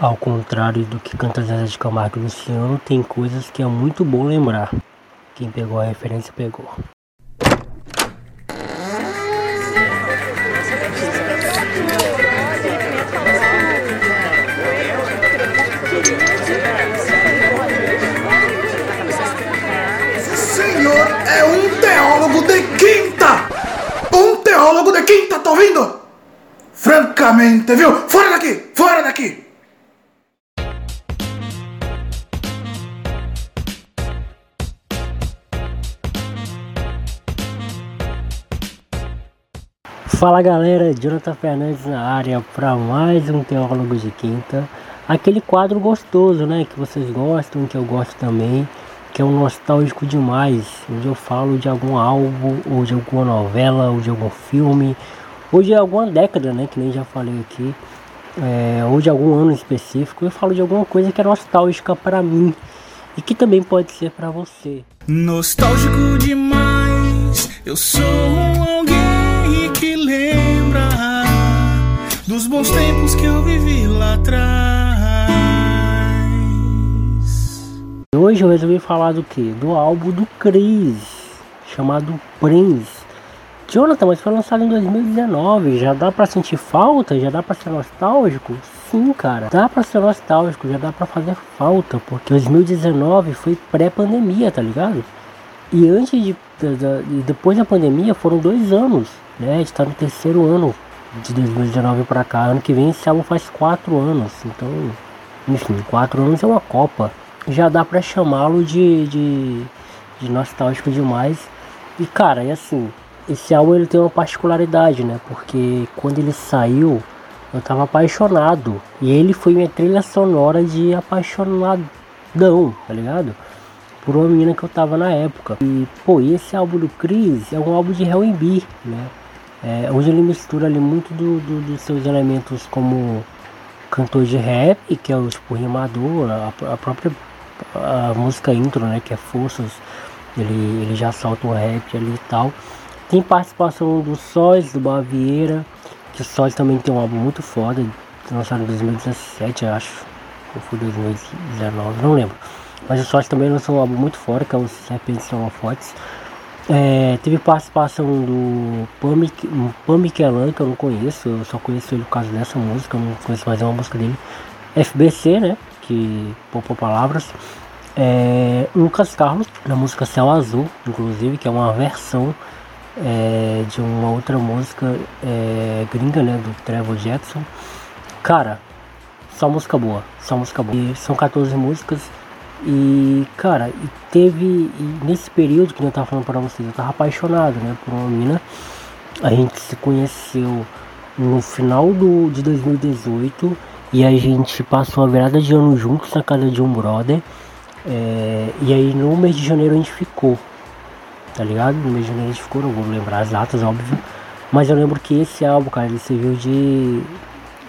Ao contrário do que canta Zezé de Camargo e Luciano, tem coisas que é muito bom lembrar. Quem pegou a referência pegou. senhor é um teólogo de quinta! Um teólogo de quinta, tá ouvindo? Francamente, viu? Fora daqui! Fora daqui! Fala galera, Jonathan Fernandes na área para mais um Teólogo de Quinta. Aquele quadro gostoso, né? Que vocês gostam, que eu gosto também, que é um nostálgico demais, onde eu falo de algum álbum, ou de alguma novela, ou de algum filme, ou de alguma década, né? Que nem já falei aqui, é, ou de algum ano específico. Eu falo de alguma coisa que é nostálgica para mim e que também pode ser para você. Nostálgico demais, eu sou alguém bons tempos que eu vivi lá atrás. Hoje eu resolvi falar do que? Do álbum do Chris, chamado Prince. Jonathan, mas foi lançado em 2019, já dá pra sentir falta? Já dá pra ser nostálgico? Sim, cara, dá pra ser nostálgico, já dá pra fazer falta, porque 2019 foi pré-pandemia, tá ligado? E antes de, e depois da pandemia foram dois anos, né? A gente tá no terceiro ano de 2019 pra cá. Ano que vem esse álbum faz quatro anos, então, enfim, quatro anos é uma Copa. Já dá pra chamá-lo de, de, de nostálgico demais. E cara, e assim, esse álbum ele tem uma particularidade, né? Porque quando ele saiu, eu tava apaixonado. E ele foi minha trilha sonora de apaixonadão, tá ligado? Por uma menina que eu tava na época. E, pô, esse álbum do Chris é um álbum de R&B, né? É, onde ele mistura ali muito do, do, dos seus elementos como cantor de rap, que é o tipo rimador, a, a própria a música intro, né? Que é Forças. Ele, ele já solta um rap ali e tal. Tem participação do Sóis, do Bavieira, que o Sóis também tem um álbum muito foda, lançado em 2017, acho, ou foi 2019, não lembro. Mas o Sóis também lançou um álbum muito foda, que é o Serpentes São Fortes. É, teve participação do Pami Kellan, que eu não conheço, eu só conheço ele por causa dessa música, eu não conheço mais uma música dele. FBC, né, que poupou palavras. É, Lucas Carlos, na música Céu Azul, inclusive, que é uma versão é, de uma outra música é, gringa, né, do Trevor Jackson. Cara, só música boa, só música boa. E são 14 músicas e, cara, e teve e nesse período que eu tava falando para vocês, eu tava apaixonado, né, por uma mina. A gente se conheceu no final do, de 2018 e a gente passou a virada de ano juntos na casa de um brother. É, e aí no mês de janeiro a gente ficou tá ligado? No mês de janeiro a gente ficou, não vou lembrar as datas, óbvio. Mas eu lembro que esse álbum, cara, ele serviu de,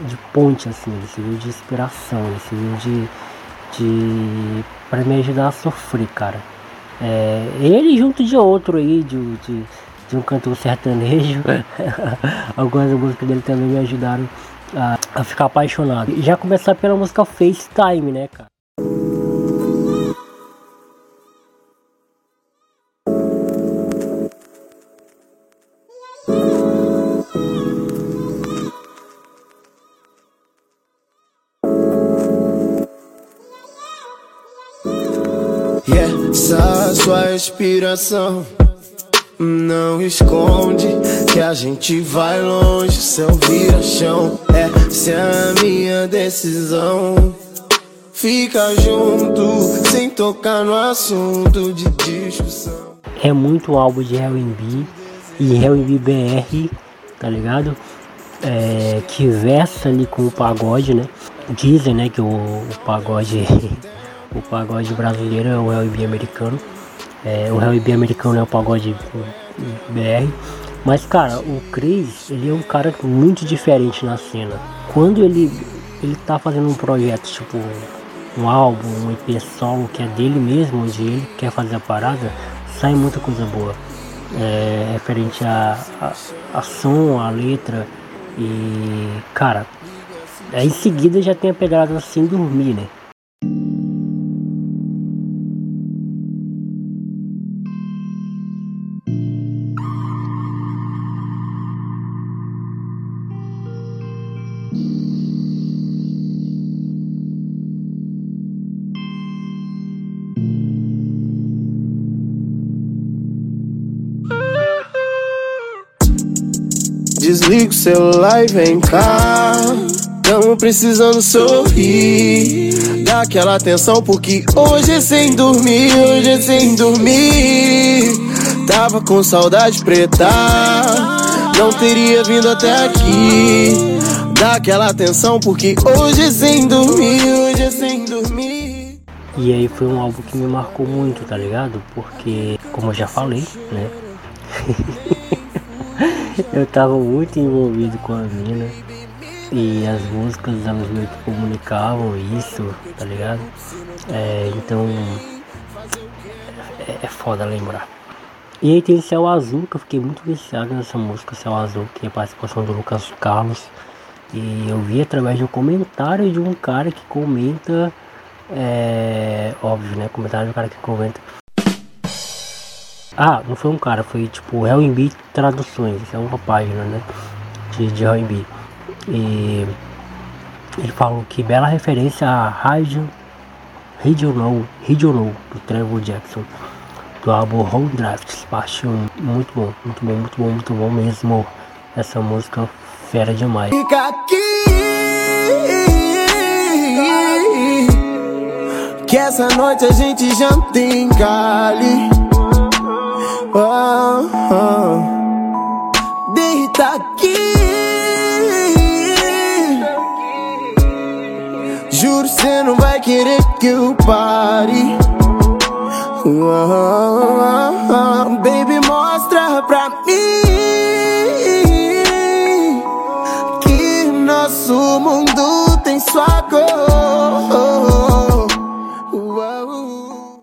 de ponte, assim, ele serviu de inspiração, ele serviu de, de para me ajudar a sofrer, cara. É, ele junto de outro aí, de, de, de um cantor sertanejo, algumas músicas dele também me ajudaram a, a ficar apaixonado. E já começar pela música FaceTime, né, cara? Essa sua inspiração não esconde que a gente vai longe, céu vira chão. Essa é a minha decisão. Fica junto, sem tocar no assunto de discussão. É muito álbum de R&B e R&B BR, tá ligado? É, que versa ali com o pagode, né? Dizem, né, que o, o pagode o pagode brasileiro é o R&B americano. É, o R&B americano é o pagode BR. Mas, cara, o Chris, ele é um cara muito diferente na cena. Quando ele, ele tá fazendo um projeto, tipo, um álbum, um EP solo que é dele mesmo, onde ele quer fazer a parada, sai muita coisa boa. É, referente a, a, a som, a letra e, cara, Aí em seguida já tem a pegada assim dormir, né? Desliga o celular e vem cá. Tamo precisando sorrir. Dá aquela atenção porque hoje é sem dormir, hoje é sem dormir. Tava com saudade preta, não teria vindo até aqui. Dá aquela atenção porque hoje é sem dormir, hoje é sem dormir. E aí foi um álbum que me marcou muito, tá ligado? Porque, como eu já falei, né? eu tava muito envolvido com a mina e as músicas elas meio que comunicavam isso, tá ligado? É, então é, é foda lembrar. E aí tem Céu Azul, que eu fiquei muito viciado nessa música Céu Azul, que é a participação do Lucas Carlos. E eu vi através de um comentário de um cara que comenta. É, óbvio, né? Comentário de um cara que comenta ah, não foi um cara, foi tipo Hell'nB Traduções, é uma página, né? De, de Hell'nB. E ele falou que bela referência a Region, Regional, Regional do Trevor Jackson, do álbum Home Drafts, parte 1. Muito bom, muito bom, muito bom, muito bom mesmo. Essa música fera demais. Fica aqui, que essa noite a gente já tem cali. Oh, oh. Deita aqui. Juro, cê não vai querer que eu pare. Oh, oh, Baby, mostra pra mim que nosso mundo tem sua cor.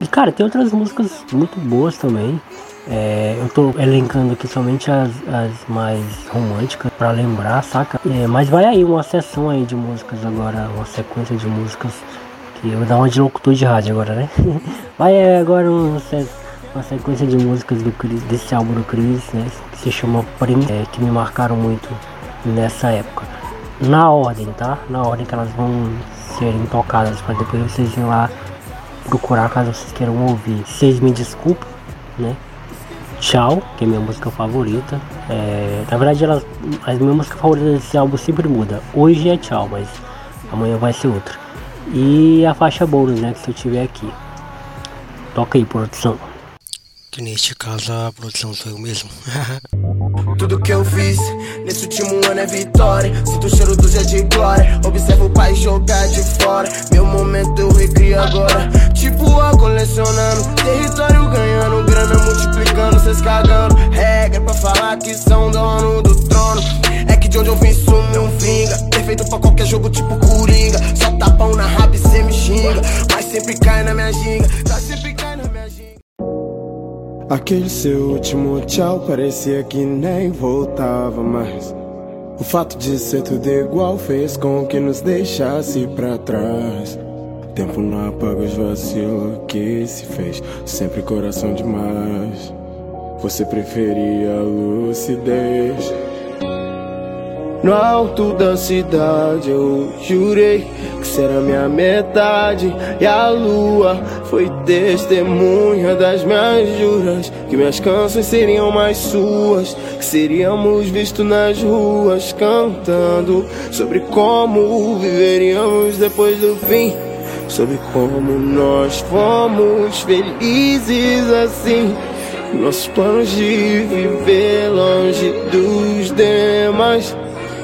E cara, tem outras músicas muito boas também. É, eu tô elencando aqui somente as, as mais românticas para lembrar, saca? É, mas vai aí uma sessão aí de músicas agora, uma sequência de músicas que eu vou dar uma de locutor de rádio agora, né? Vai agora uma, uma sequência de músicas do Chris, desse álbum do Chris, né? Que se chama Prince, é, que me marcaram muito nessa época. Na ordem, tá? Na ordem que elas vão serem tocadas para depois vocês irem lá procurar caso vocês queiram ouvir. Vocês me desculpem, né? Tchau, que é minha música favorita. É, na verdade, ela, a minha música favorita desse álbum sempre muda. Hoje é Tchau, mas amanhã vai ser outra. E a faixa bônus, né, que se eu tiver aqui. Toca aí, produção. Que neste caso a produção sou eu mesmo. Tudo que eu fiz nesse último ano é vitória. Sinto o cheiro do dia de glória. Observo o pai jogar de fora. Meu momento eu recrio agora. Tipo a colecionando. Território ganhando. Grana que são dono do trono. É que de onde eu vim isso não vinga. Perfeito pra qualquer jogo tipo coringa. Só tapão na raba e cê me xinga. Mas sempre cai na minha ginga. Tá sempre cai na minha ginga. Aquele seu último tchau parecia que nem voltava mais. O fato de ser tudo igual fez com que nos deixasse pra trás. Tempo não apaga os vacilos que se fez, sempre coração demais. Você preferia a lucidez. No alto da cidade eu jurei que será minha metade E a lua foi testemunha das minhas juras Que minhas canções seriam mais suas Que seríamos vistos nas ruas cantando Sobre como viveríamos depois do fim Sobre como nós fomos felizes assim nossos planos de viver longe dos demais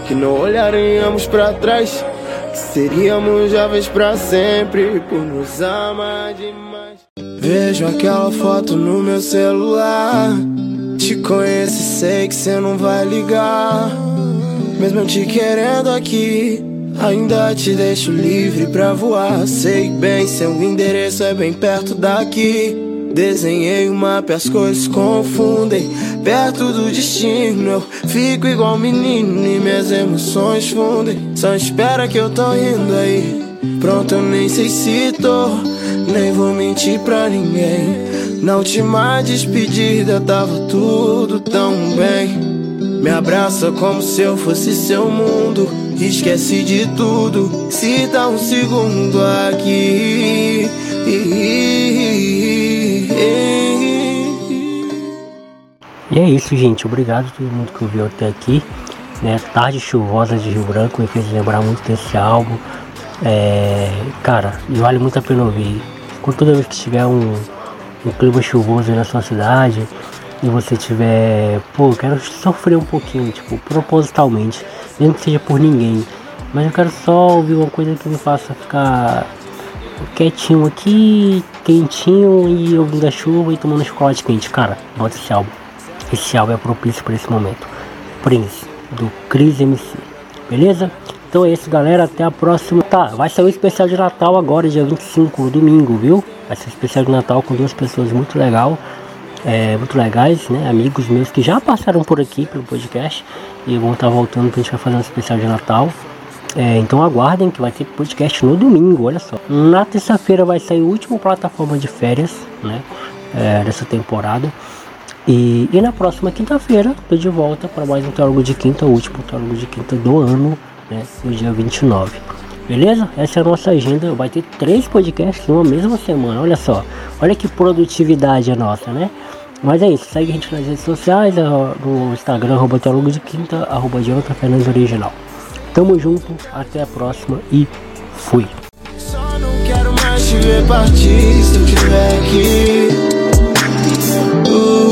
que não olharíamos para trás, que seríamos jovens para sempre por nos amar demais. Vejo aquela foto no meu celular. Te conheço e sei que cê não vai ligar. Mesmo eu te querendo aqui, ainda te deixo livre pra voar. Sei bem, seu endereço é bem perto daqui. Desenhei um mapa e as coisas confundem. Perto do destino, eu fico igual menino e minhas emoções fundem. Só espera que eu tô indo aí. Pronto, eu nem sei se tô, nem vou mentir pra ninguém. Na última despedida tava tudo tão bem. Me abraça como se eu fosse seu mundo. Esquece de tudo, se dá um segundo aqui. E é isso, gente. Obrigado a todo mundo que ouviu até aqui. Né? Tarde chuvosa de Rio Branco me fez lembrar muito desse álbum. É, cara, vale muito a pena ouvir. Quando toda vez que tiver um, um clima chuvoso na sua cidade e você tiver, pô, eu quero sofrer um pouquinho, tipo, propositalmente, mesmo que seja por ninguém, mas eu quero só ouvir uma coisa que me faça ficar quietinho aqui, quentinho e ouvindo a chuva e tomando chocolate quente. Cara, bota esse álbum. Álbum é propício para esse momento. Prince, do Chris MC. Beleza? Então é isso, galera. Até a próxima. Tá, vai sair o especial de Natal agora, dia 25, domingo, viu? Vai ser um especial de Natal com duas pessoas muito legal. É, muito legais, né? Amigos meus que já passaram por aqui pelo podcast e vão estar voltando pra gente vai fazer um especial de Natal. É, então aguardem que vai ter podcast no domingo, olha só. Na terça-feira vai sair o último plataforma de férias, né? É, dessa temporada. E, e na próxima quinta-feira, tô de volta para mais um Teólogo de Quinta, o último Teólogo de Quinta do ano, né, no dia 29. Beleza? Essa é a nossa agenda. Vai ter três podcasts numa mesma semana. Olha só. Olha que produtividade a nossa, né? Mas é isso. Segue a gente nas redes sociais, no Instagram, arroba Teólogo de Quinta, arroba Jonathan Fernandes Original. Tamo junto, até a próxima e fui. Só não quero mais te ver partir se tiver aqui. Uh.